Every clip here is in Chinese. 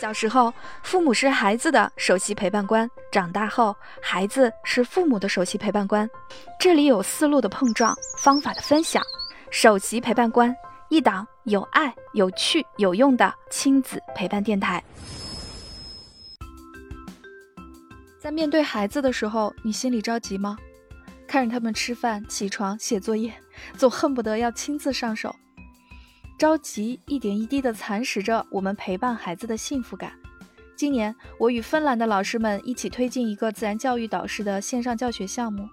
小时候，父母是孩子的首席陪伴官；长大后，孩子是父母的首席陪伴官。这里有思路的碰撞，方法的分享。首席陪伴官，一档有爱、有趣、有用的亲子陪伴电台。在面对孩子的时候，你心里着急吗？看着他们吃饭、起床、写作业，总恨不得要亲自上手。着急一点一滴地蚕食着我们陪伴孩子的幸福感。今年，我与芬兰的老师们一起推进一个自然教育导师的线上教学项目，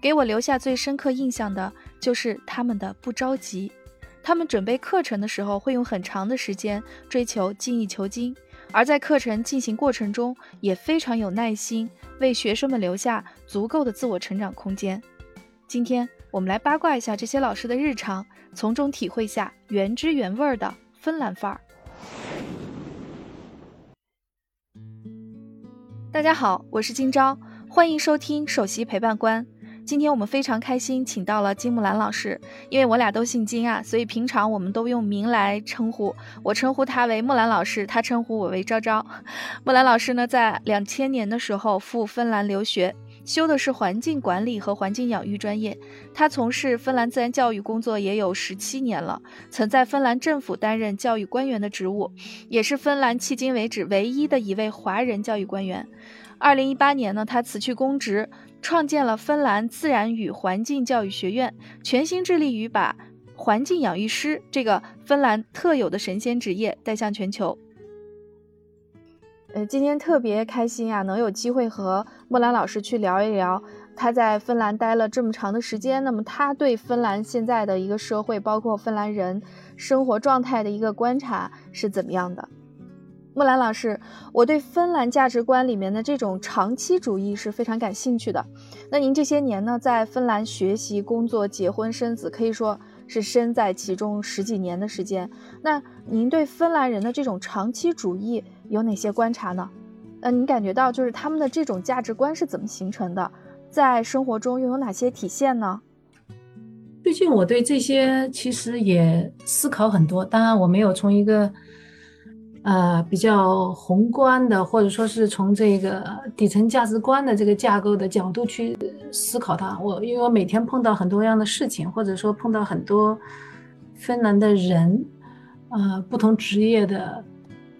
给我留下最深刻印象的就是他们的不着急。他们准备课程的时候会用很长的时间追求精益求精，而在课程进行过程中也非常有耐心，为学生们留下足够的自我成长空间。今天我们来八卦一下这些老师的日常。从中体会下原汁原味的芬兰范儿。大家好，我是金钊，欢迎收听首席陪伴官。今天我们非常开心，请到了金木兰老师。因为我俩都姓金啊，所以平常我们都用名来称呼。我称呼他为木兰老师，他称呼我为钊钊。木兰老师呢，在两千年的时候赴芬兰留学。修的是环境管理和环境养育专业，他从事芬兰自然教育工作也有十七年了，曾在芬兰政府担任教育官员的职务，也是芬兰迄今为止唯一的一位华人教育官员。二零一八年呢，他辞去公职，创建了芬兰自然与环境教育学院，全心致力于把环境养育师这个芬兰特有的神仙职业带向全球。呃，今天特别开心啊，能有机会和莫兰老师去聊一聊他在芬兰待了这么长的时间，那么他对芬兰现在的一个社会，包括芬兰人生活状态的一个观察是怎么样的？木兰老师，我对芬兰价值观里面的这种长期主义是非常感兴趣的。那您这些年呢，在芬兰学习、工作、结婚、生子，可以说是身在其中十几年的时间。那您对芬兰人的这种长期主义？有哪些观察呢？呃，你感觉到就是他们的这种价值观是怎么形成的，在生活中又有哪些体现呢？最近我对这些其实也思考很多，当然我没有从一个呃比较宏观的，或者说是从这个底层价值观的这个架构的角度去思考它。我因为我每天碰到很多样的事情，或者说碰到很多芬兰的人，呃，不同职业的。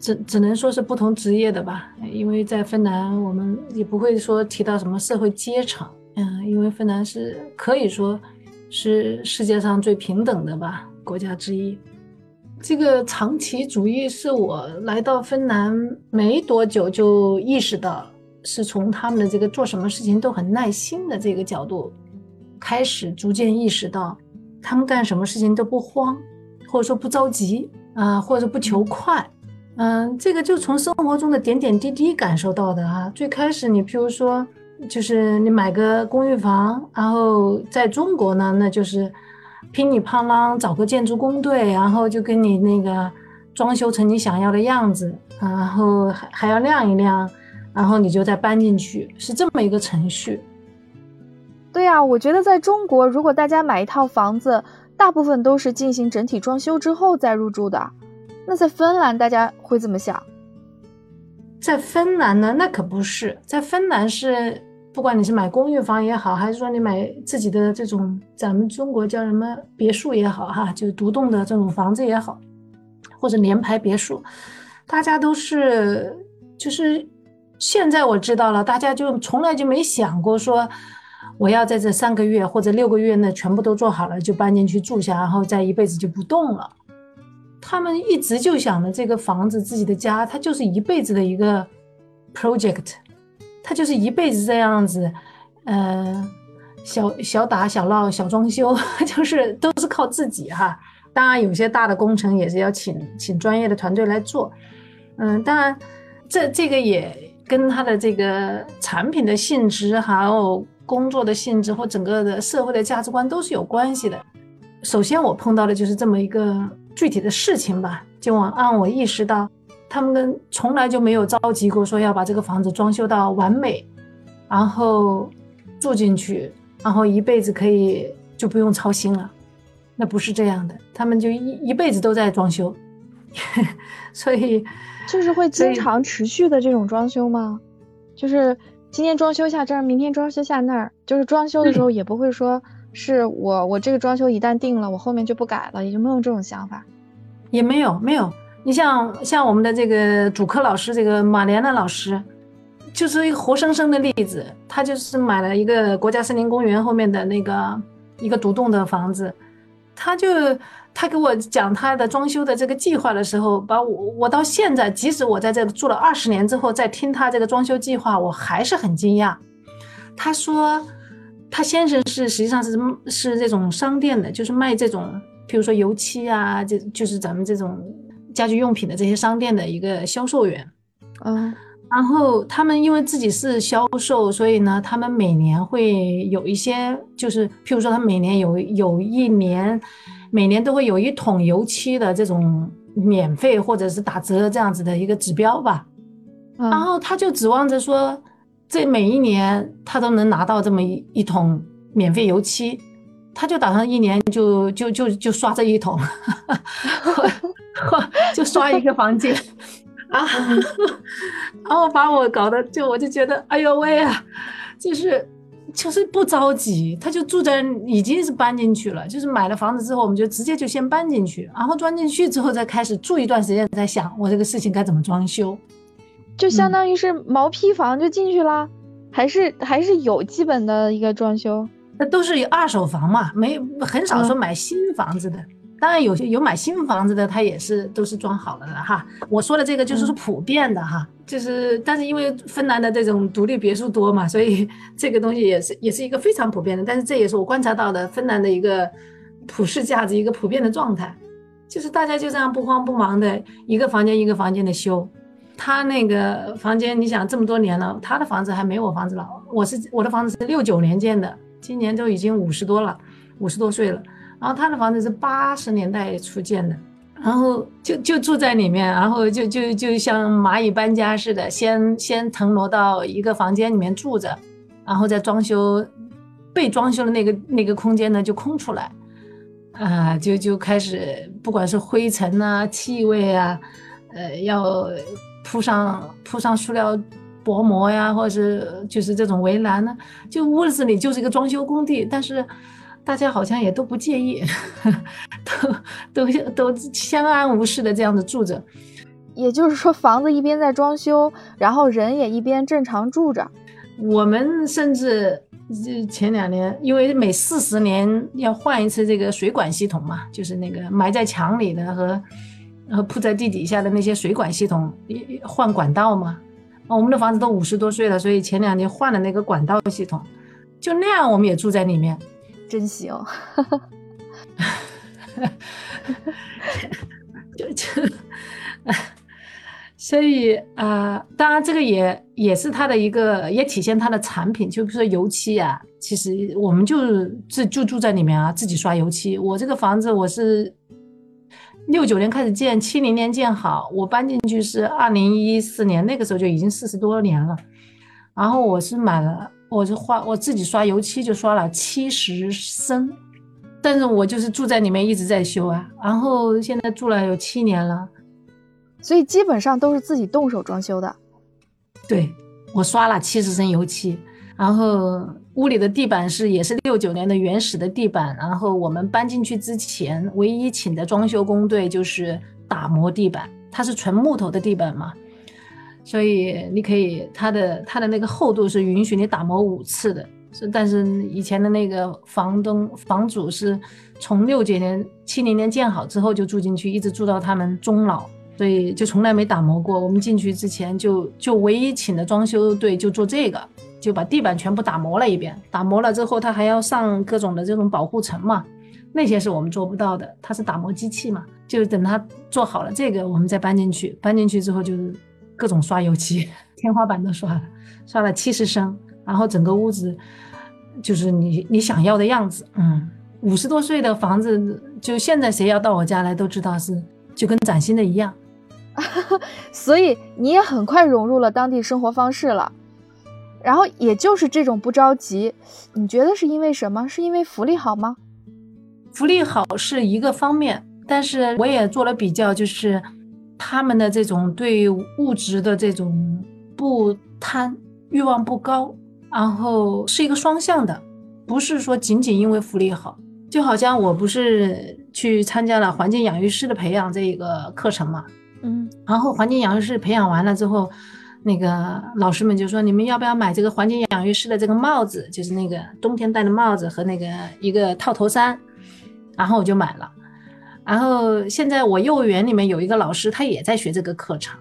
只只能说是不同职业的吧，因为在芬兰，我们也不会说提到什么社会阶层，嗯，因为芬兰是可以说是世界上最平等的吧国家之一。这个长期主义是我来到芬兰没多久就意识到，是从他们的这个做什么事情都很耐心的这个角度开始逐渐意识到，他们干什么事情都不慌，或者说不着急啊，或者不求快。嗯，这个就从生活中的点点滴滴感受到的啊。最开始你譬如说，就是你买个公寓房，然后在中国呢，那就是噼里啪啦找个建筑工队，然后就跟你那个装修成你想要的样子，然后还还要晾一晾，然后你就再搬进去，是这么一个程序。对呀，我觉得在中国，如果大家买一套房子，大部分都是进行整体装修之后再入住的。那在芬兰，大家会怎么想？在芬兰呢？那可不是，在芬兰是，不管你是买公寓房也好，还是说你买自己的这种，咱们中国叫什么别墅也好，哈，就是独栋的这种房子也好，或者联排别墅，大家都是，就是现在我知道了，大家就从来就没想过说，我要在这三个月或者六个月内全部都做好了就搬进去住下，然后再一辈子就不动了。他们一直就想着这个房子，自己的家，它就是一辈子的一个 project，他就是一辈子这样子，呃，小小打小闹小装修，就是都是靠自己哈。当然，有些大的工程也是要请请专业的团队来做。嗯，当然，这这个也跟他的这个产品的性质，还有工作的性质或整个的社会的价值观都是有关系的。首先，我碰到的就是这么一个。具体的事情吧，就我让我意识到，他们跟从来就没有着急过，说要把这个房子装修到完美，然后住进去，然后一辈子可以就不用操心了。那不是这样的，他们就一一辈子都在装修，所以就是会经常持续的这种装修吗？就是今天装修下这儿，明天装修下那儿，就是装修的时候也不会说是我我这个装修一旦定了，我后面就不改了，也就没有这种想法。也没有没有，你像像我们的这个主课老师这个马莲娜老师，就是一个活生生的例子，他就是买了一个国家森林公园后面的那个一个独栋的房子，他就。他给我讲他的装修的这个计划的时候，把我我到现在，即使我在这住了二十年之后，再听他这个装修计划，我还是很惊讶。他说，他先生是实际上是是这种商店的，就是卖这种，比如说油漆啊，这就是咱们这种家居用品的这些商店的一个销售员。嗯，然后他们因为自己是销售，所以呢，他们每年会有一些，就是譬如说，他每年有有一年。每年都会有一桶油漆的这种免费或者是打折这样子的一个指标吧，然后他就指望着说，这每一年他都能拿到这么一一桶免费油漆，他就打算一年就就就就刷这一桶，就刷一个房间。啊，然后把我搞得就我就觉得哎呦喂啊，就是。就是不着急，他就住在已经是搬进去了，就是买了房子之后，我们就直接就先搬进去，然后装进去之后再开始住一段时间，再想我这个事情该怎么装修，就相当于是毛坯房就进去了，还是还是有基本的一个装修，那都是二手房嘛，没很少说买新房子的。当然有些有买新房子的，他也是都是装好了的哈。我说的这个就是说普遍的哈，就是但是因为芬兰的这种独立别墅多嘛，所以 这个东西也是也是一个非常普遍的。但是这也是我观察到的芬兰的一个普世价值，一个普遍的状态，就是大家就这样不慌不忙的一个房间一个房间的修。他那个房间，你想这么多年了，他的房子还没我房子老。我是我的房子是六九年建的，今年都已经五十多了，五十多岁了。然后他的房子是八十年代初建的，然后就就住在里面，然后就就就像蚂蚁搬家似的，先先腾挪到一个房间里面住着，然后再装修，被装修的那个那个空间呢就空出来，啊，就就开始不管是灰尘啊、气味啊，呃，要铺上铺上塑料薄膜呀，或者是就是这种围栏呢，就屋子里就是一个装修工地，但是。大家好像也都不介意，都都都相安无事的这样子住着。也就是说，房子一边在装修，然后人也一边正常住着。我们甚至前两年，因为每四十年要换一次这个水管系统嘛，就是那个埋在墙里的和和铺在地底下的那些水管系统换管道嘛。我们的房子都五十多岁了，所以前两年换了那个管道系统，就那样我们也住在里面。真行，就就，所以啊，当然这个也也是它的一个，也体现它的产品，就比如说油漆啊，其实我们就自就住在里面啊，自己刷油漆。我这个房子我是六九年开始建，七零年建好，我搬进去是二零一四年，那个时候就已经四十多年了，然后我是买了。我是花我自己刷油漆就刷了七十升，但是我就是住在里面一直在修啊，然后现在住了有七年了，所以基本上都是自己动手装修的。对，我刷了七十升油漆，然后屋里的地板是也是六九年的原始的地板，然后我们搬进去之前唯一请的装修工队就是打磨地板，它是纯木头的地板嘛。所以你可以，它的它的那个厚度是允许你打磨五次的，是但是以前的那个房东房主是从六九年七零年建好之后就住进去，一直住到他们终老，所以就从来没打磨过。我们进去之前就就唯一请的装修队就做这个，就把地板全部打磨了一遍，打磨了之后他还要上各种的这种保护层嘛，那些是我们做不到的，它是打磨机器嘛，就是等他做好了这个，我们再搬进去，搬进去之后就是。各种刷油漆，天花板都刷了，刷了七十升，然后整个屋子就是你你想要的样子。嗯，五十多岁的房子，就现在谁要到我家来都知道是就跟崭新的一样。所以你也很快融入了当地生活方式了。然后也就是这种不着急，你觉得是因为什么？是因为福利好吗？福利好是一个方面，但是我也做了比较，就是。他们的这种对物质的这种不贪欲望不高，然后是一个双向的，不是说仅仅因为福利好。就好像我不是去参加了环境养育师的培养这一个课程嘛，嗯，然后环境养育师培养完了之后，那个老师们就说你们要不要买这个环境养育师的这个帽子，就是那个冬天戴的帽子和那个一个套头衫，然后我就买了。然后现在我幼儿园里面有一个老师，他也在学这个课程，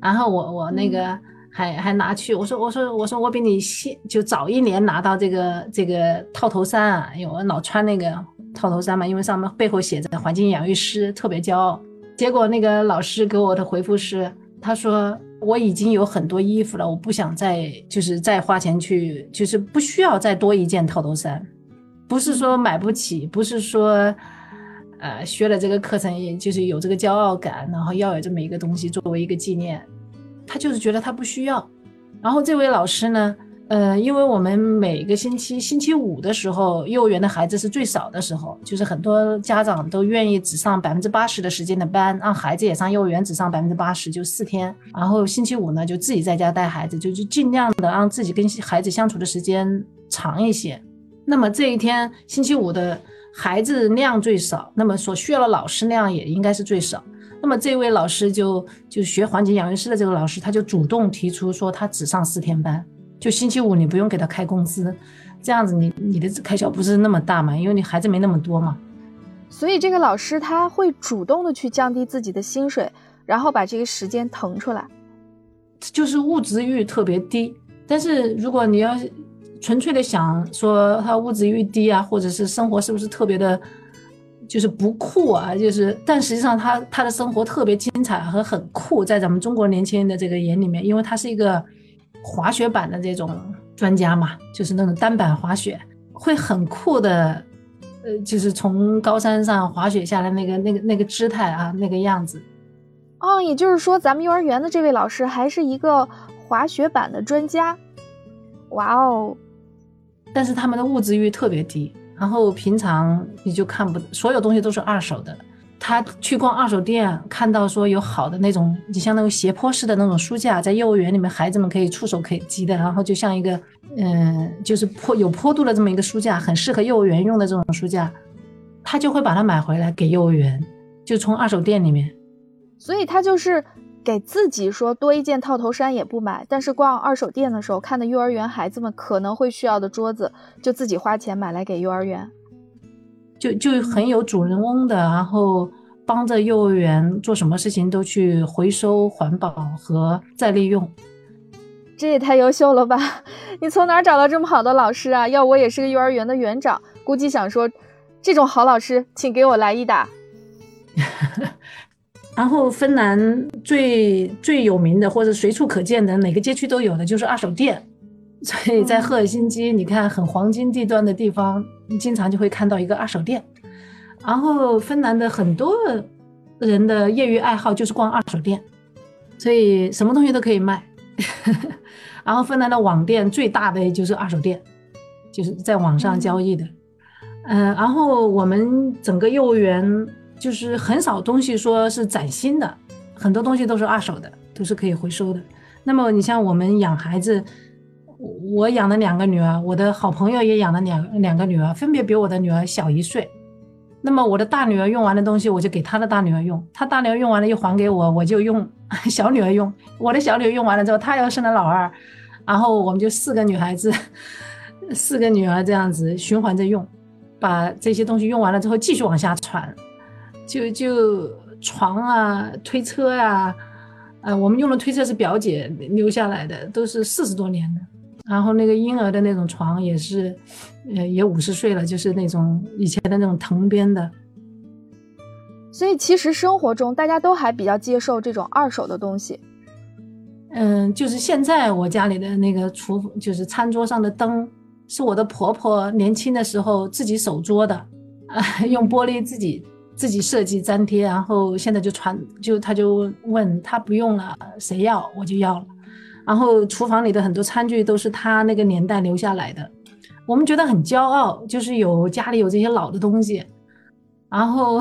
然后我我那个还还拿去，我说我说我说我比你先就早一年拿到这个这个套头衫啊，因为我老穿那个套头衫嘛，因为上面背后写着环境养育师，特别骄傲。结果那个老师给我的回复是，他说我已经有很多衣服了，我不想再就是再花钱去，就是不需要再多一件套头衫，不是说买不起，不是说。呃，学了这个课程，也就是有这个骄傲感，然后要有这么一个东西作为一个纪念。他就是觉得他不需要。然后这位老师呢，呃，因为我们每个星期星期五的时候，幼儿园的孩子是最少的时候，就是很多家长都愿意只上百分之八十的时间的班，让孩子也上幼儿园，只上百分之八十，就四天。然后星期五呢，就自己在家带孩子，就就尽量的让自己跟孩子相处的时间长一些。那么这一天星期五的。孩子量最少，那么所需要的老师量也应该是最少。那么这位老师就就学环境养育师的这个老师，他就主动提出说，他只上四天班，就星期五你不用给他开工资，这样子你你的开销不是那么大嘛？因为你孩子没那么多嘛。所以这个老师他会主动的去降低自己的薪水，然后把这个时间腾出来，就是物质欲特别低。但是如果你要。纯粹的想说他物质欲低啊，或者是生活是不是特别的，就是不酷啊？就是，但实际上他他的生活特别精彩和很酷，在咱们中国年轻人的这个眼里面，因为他是一个滑雪板的这种专家嘛，就是那种单板滑雪会很酷的，呃，就是从高山上滑雪下来那个那个那个姿态啊，那个样子。哦，也就是说，咱们幼儿园的这位老师还是一个滑雪板的专家。哇哦！但是他们的物质欲特别低，然后平常你就看不，所有东西都是二手的。他去逛二手店，看到说有好的那种，你像那种斜坡式的那种书架，在幼儿园里面孩子们可以触手可及的，然后就像一个，嗯，就是坡有坡度的这么一个书架，很适合幼儿园用的这种书架，他就会把它买回来给幼儿园，就从二手店里面。所以他就是。给自己说多一件套头衫也不买，但是逛二手店的时候看的幼儿园孩子们可能会需要的桌子，就自己花钱买来给幼儿园，就就很有主人翁的，然后帮着幼儿园做什么事情都去回收、环保和再利用，这也太优秀了吧！你从哪儿找到这么好的老师啊？要我也是个幼儿园的园长，估计想说，这种好老师，请给我来一打。然后芬兰最最有名的或者随处可见的哪个街区都有的就是二手店，所以在赫尔辛基，你看很黄金地段的地方，经常就会看到一个二手店。然后芬兰的很多人的业余爱好就是逛二手店，所以什么东西都可以卖。然后芬兰的网店最大的就是二手店，就是在网上交易的。嗯，然后我们整个幼儿园。就是很少东西说是崭新的，很多东西都是二手的，都是可以回收的。那么你像我们养孩子，我养了两个女儿，我的好朋友也养了两两个女儿，分别比我的女儿小一岁。那么我的大女儿用完的东西，我就给她的大女儿用；她大女儿用完了又还给我，我就用小女儿用。我的小女儿用完了之后，她要生了老二，然后我们就四个女孩子，四个女儿这样子循环着用，把这些东西用完了之后继续往下传。就就床啊，推车啊，呃，我们用的推车是表姐留下来的，都是四十多年的。然后那个婴儿的那种床也是，呃，也五十岁了，就是那种以前的那种藤编的。所以其实生活中大家都还比较接受这种二手的东西。嗯，就是现在我家里的那个厨，就是餐桌上的灯，是我的婆婆年轻的时候自己手做的，啊，用玻璃自己。自己设计粘贴，然后现在就传，就她就问她不用了，谁要我就要了。然后厨房里的很多餐具都是他那个年代留下来的，我们觉得很骄傲，就是有家里有这些老的东西。然后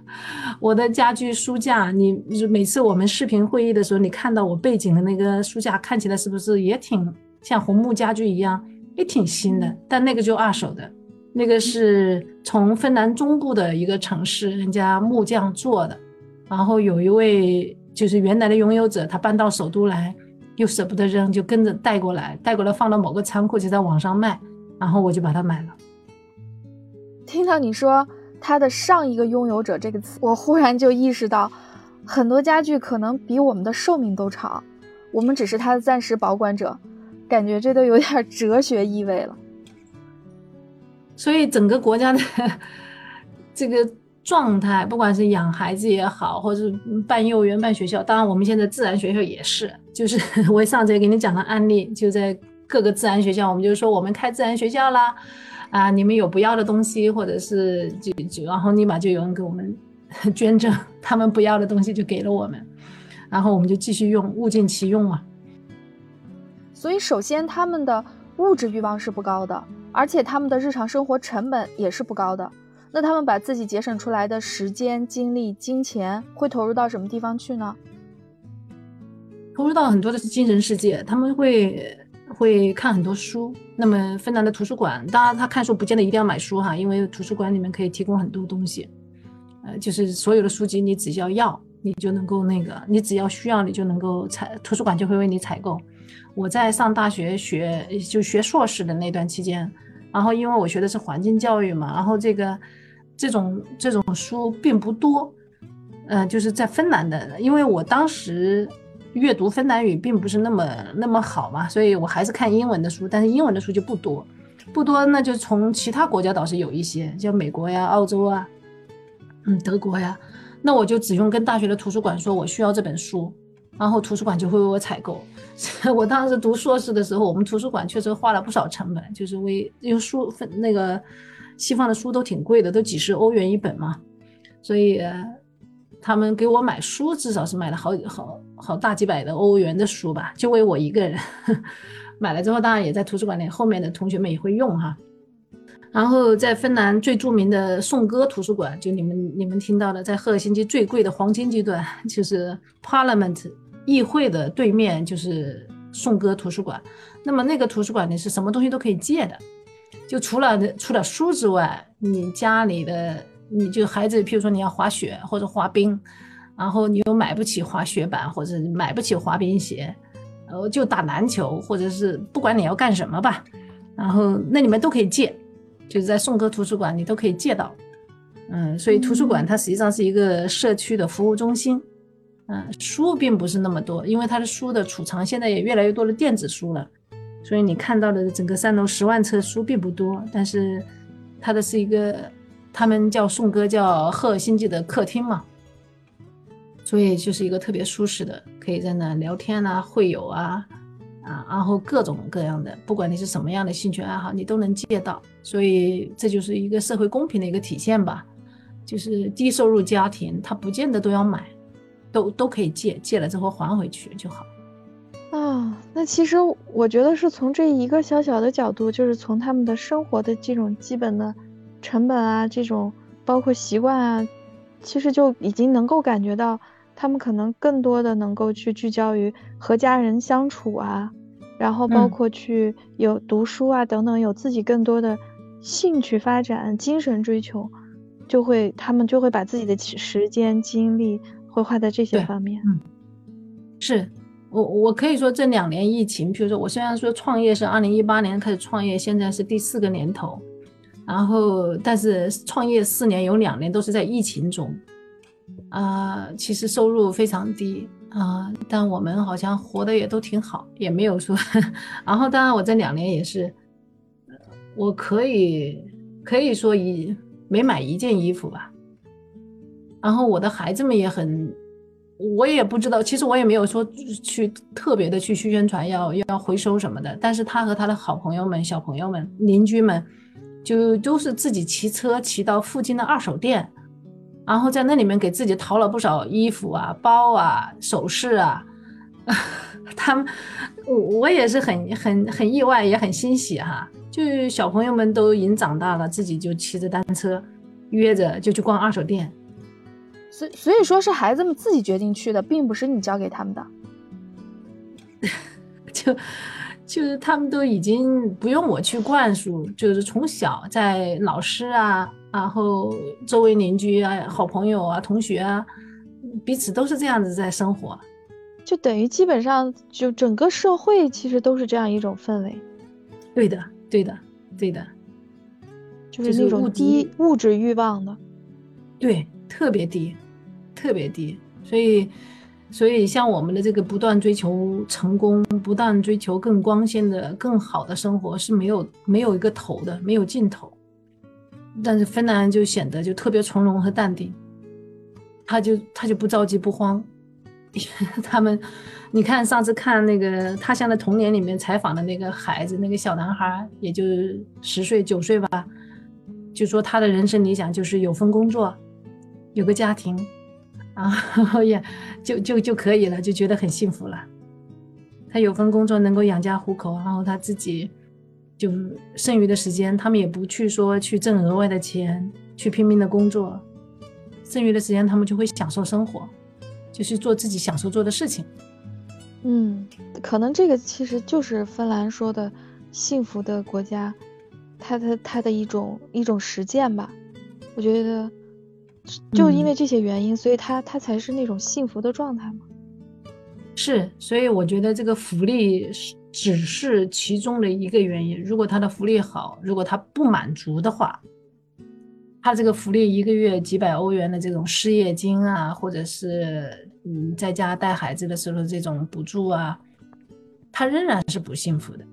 我的家具书架，你每次我们视频会议的时候，你看到我背景的那个书架，看起来是不是也挺像红木家具一样，也挺新的？但那个就二手的，那个是从芬兰中部的一个城市人家木匠做的，然后有一位就是原来的拥有者，他搬到首都来，又舍不得扔，就跟着带过来，带过来放到某个仓库，就在网上卖，然后我就把它买了。听到你说它的上一个拥有者这个词，我忽然就意识到，很多家具可能比我们的寿命都长，我们只是它的暂时保管者，感觉这都有点哲学意味了。所以整个国家的 这个状态，不管是养孩子也好，或者是办幼儿园、办学校，当然我们现在自然学校也是，就是 我上次也给你讲的案例，就在各个自然学校，我们就说我们开自然学校啦。啊，你们有不要的东西，或者是就就，然后立马就有人给我们 捐赠，他们不要的东西就给了我们，然后我们就继续用，物尽其用嘛。所以，首先他们的物质欲望是不高的，而且他们的日常生活成本也是不高的。那他们把自己节省出来的时间、精力、金钱会投入到什么地方去呢？投入到很多的是精神世界，他们会。会看很多书，那么芬兰的图书馆，当然他看书不见得一定要买书哈，因为图书馆里面可以提供很多东西，呃，就是所有的书籍你只要要，你就能够那个，你只要需要你就能够采，图书馆就会为你采购。我在上大学学就学硕士的那段期间，然后因为我学的是环境教育嘛，然后这个这种这种书并不多，嗯，就是在芬兰的，因为我当时。阅读芬兰语并不是那么那么好嘛，所以我还是看英文的书，但是英文的书就不多，不多，那就从其他国家倒是有一些，像美国呀、澳洲啊，嗯，德国呀，那我就只用跟大学的图书馆说我需要这本书，然后图书馆就会为我采购。我当时读硕士的时候，我们图书馆确实花了不少成本，就是为因为书分那个西方的书都挺贵的，都几十欧元一本嘛，所以。他们给我买书，至少是买了好好好大几百的欧元的书吧，就为我一个人 买了之后，当然也在图书馆里，后面的同学们也会用哈。然后在芬兰最著名的颂歌图书馆，就你们你们听到的，在赫尔辛基最贵的黄金地段，就是 Parliament 议会的对面，就是颂歌图书馆。那么那个图书馆呢是什么东西都可以借的，就除了除了书之外，你家里的。你就孩子，譬如说你要滑雪或者滑冰，然后你又买不起滑雪板或者买不起滑冰鞋，呃，就打篮球或者是不管你要干什么吧，然后那里面都可以借，就是在颂歌图书馆你都可以借到，嗯，所以图书馆它实际上是一个社区的服务中心，嗯，书并不是那么多，因为它的书的储藏现在也越来越多的电子书了，所以你看到的整个三楼十万册书并不多，但是它的是一个。他们叫宋哥，叫赫尔辛基的客厅嘛，所以就是一个特别舒适的，可以在那聊天啊、会友啊，啊，然后各种各样的，不管你是什么样的兴趣爱好，你都能借到，所以这就是一个社会公平的一个体现吧。就是低收入家庭，他不见得都要买，都都可以借，借了之后还回去就好。啊，那其实我觉得是从这一个小小的角度，就是从他们的生活的这种基本的。成本啊，这种包括习惯啊，其实就已经能够感觉到，他们可能更多的能够去聚焦于和家人相处啊，然后包括去有读书啊等等，有自己更多的兴趣发展、精神追求，就会他们就会把自己的时间精力会花在这些方面。嗯，是我我可以说这两年疫情，比如说我虽然说创业是二零一八年开始创业，现在是第四个年头。然后，但是创业四年有两年都是在疫情中，啊，其实收入非常低啊，但我们好像活得也都挺好，也没有说。然后，当然我这两年也是，我可以可以说一没买一件衣服吧。然后我的孩子们也很，我也不知道，其实我也没有说去特别的去宣传要要回收什么的，但是他和他的好朋友们、小朋友们、邻居们。就都是自己骑车骑到附近的二手店，然后在那里面给自己淘了不少衣服啊、包啊、首饰啊。他们，我我也是很很很意外，也很欣喜哈。就小朋友们都已经长大了，自己就骑着单车，约着就去逛二手店。所所以说是孩子们自己决定去的，并不是你教给他们的。就就是他们都已经不用我去灌输，就是从小在老师啊，然后周围邻居啊、好朋友啊、同学啊，彼此都是这样子在生活。就等于基本上就整个社会其实都是这样一种氛围。对的，对的，对的，就是那种低物质欲望的。对，特别低，特别低。所以，所以像我们的这个不断追求成功，不断追求更光鲜的、更好的生活是没有没有一个头的，没有尽头。但是芬兰就显得就特别从容和淡定，他就他就不着急不慌。他们，你看上次看那个《他乡的童年》里面采访的那个孩子，那个小男孩，也就十岁九岁吧，就说他的人生理想就是有份工作，有个家庭，然后 也就就就可以了，就觉得很幸福了。他有份工作能够养家糊口，然后他自己就剩余的时间，他们也不去说去挣额外的钱，去拼命的工作，剩余的时间他们就会享受生活。就是做自己享受做的事情，嗯，可能这个其实就是芬兰说的幸福的国家，它的它的一种一种实践吧。我觉得，就因为这些原因，所以他他才是那种幸福的状态嘛。是，所以我觉得这个福利是只是其中的一个原因。如果他的福利好，如果他不满足的话。他这个福利一个月几百欧元的这种失业金啊，或者是嗯在家带孩子的时候这种补助啊，他仍然是不幸福的，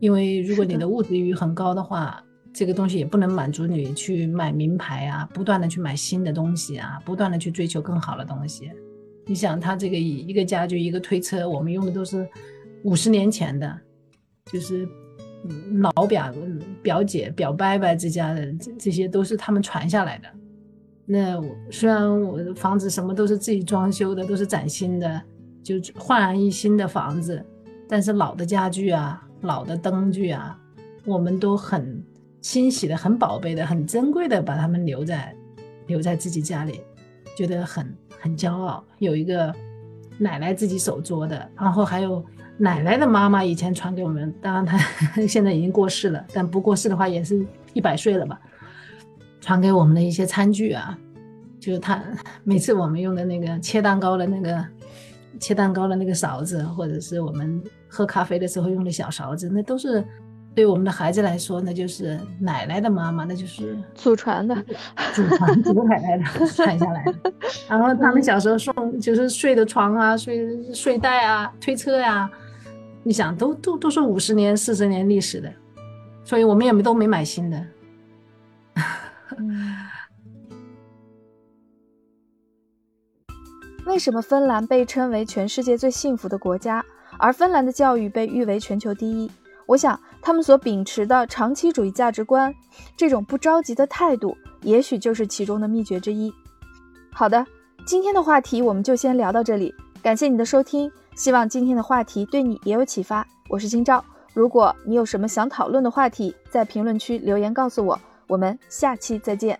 因为如果你的物质欲很高的话，这个东西也不能满足你去买名牌啊，不断的去买新的东西啊，不断的去追求更好的东西。你想他这个一个家具一个推车，我们用的都是五十年前的，就是。老表表姐表伯伯之家的这这些都是他们传下来的。那虽然我的房子什么都是自己装修的，都是崭新的，就焕然一新的房子，但是老的家具啊、老的灯具啊，我们都很欣喜的、很宝贝的、很珍贵的把它们留在留在自己家里，觉得很很骄傲。有一个奶奶自己手做的，然后还有。奶奶的妈妈以前传给我们，当然她 现在已经过世了，但不过世的话也是一百岁了吧。传给我们的一些餐具啊，就是她每次我们用的那个切蛋糕的那个切蛋糕的那个勺子，或者是我们喝咖啡的时候用的小勺子，那都是对我们的孩子来说，那就是奶奶的妈妈，那就是祖传的，祖传祖奶奶的传下来的。然后他们小时候送就是睡的床啊、睡睡袋啊、推车呀。你想，都都都是五十年、四十年历史的，所以我们也没都没买新的。为什么芬兰被称为全世界最幸福的国家，而芬兰的教育被誉为全球第一？我想他们所秉持的长期主义价值观这种不着急的态度也许就是其中的秘诀之一。好的今天的话题我们就先聊到这里感谢你的收听希望今天的话题对你也有启发。我是今朝如果你有什么想讨论的话题在评论区留言告诉我我们下期再见。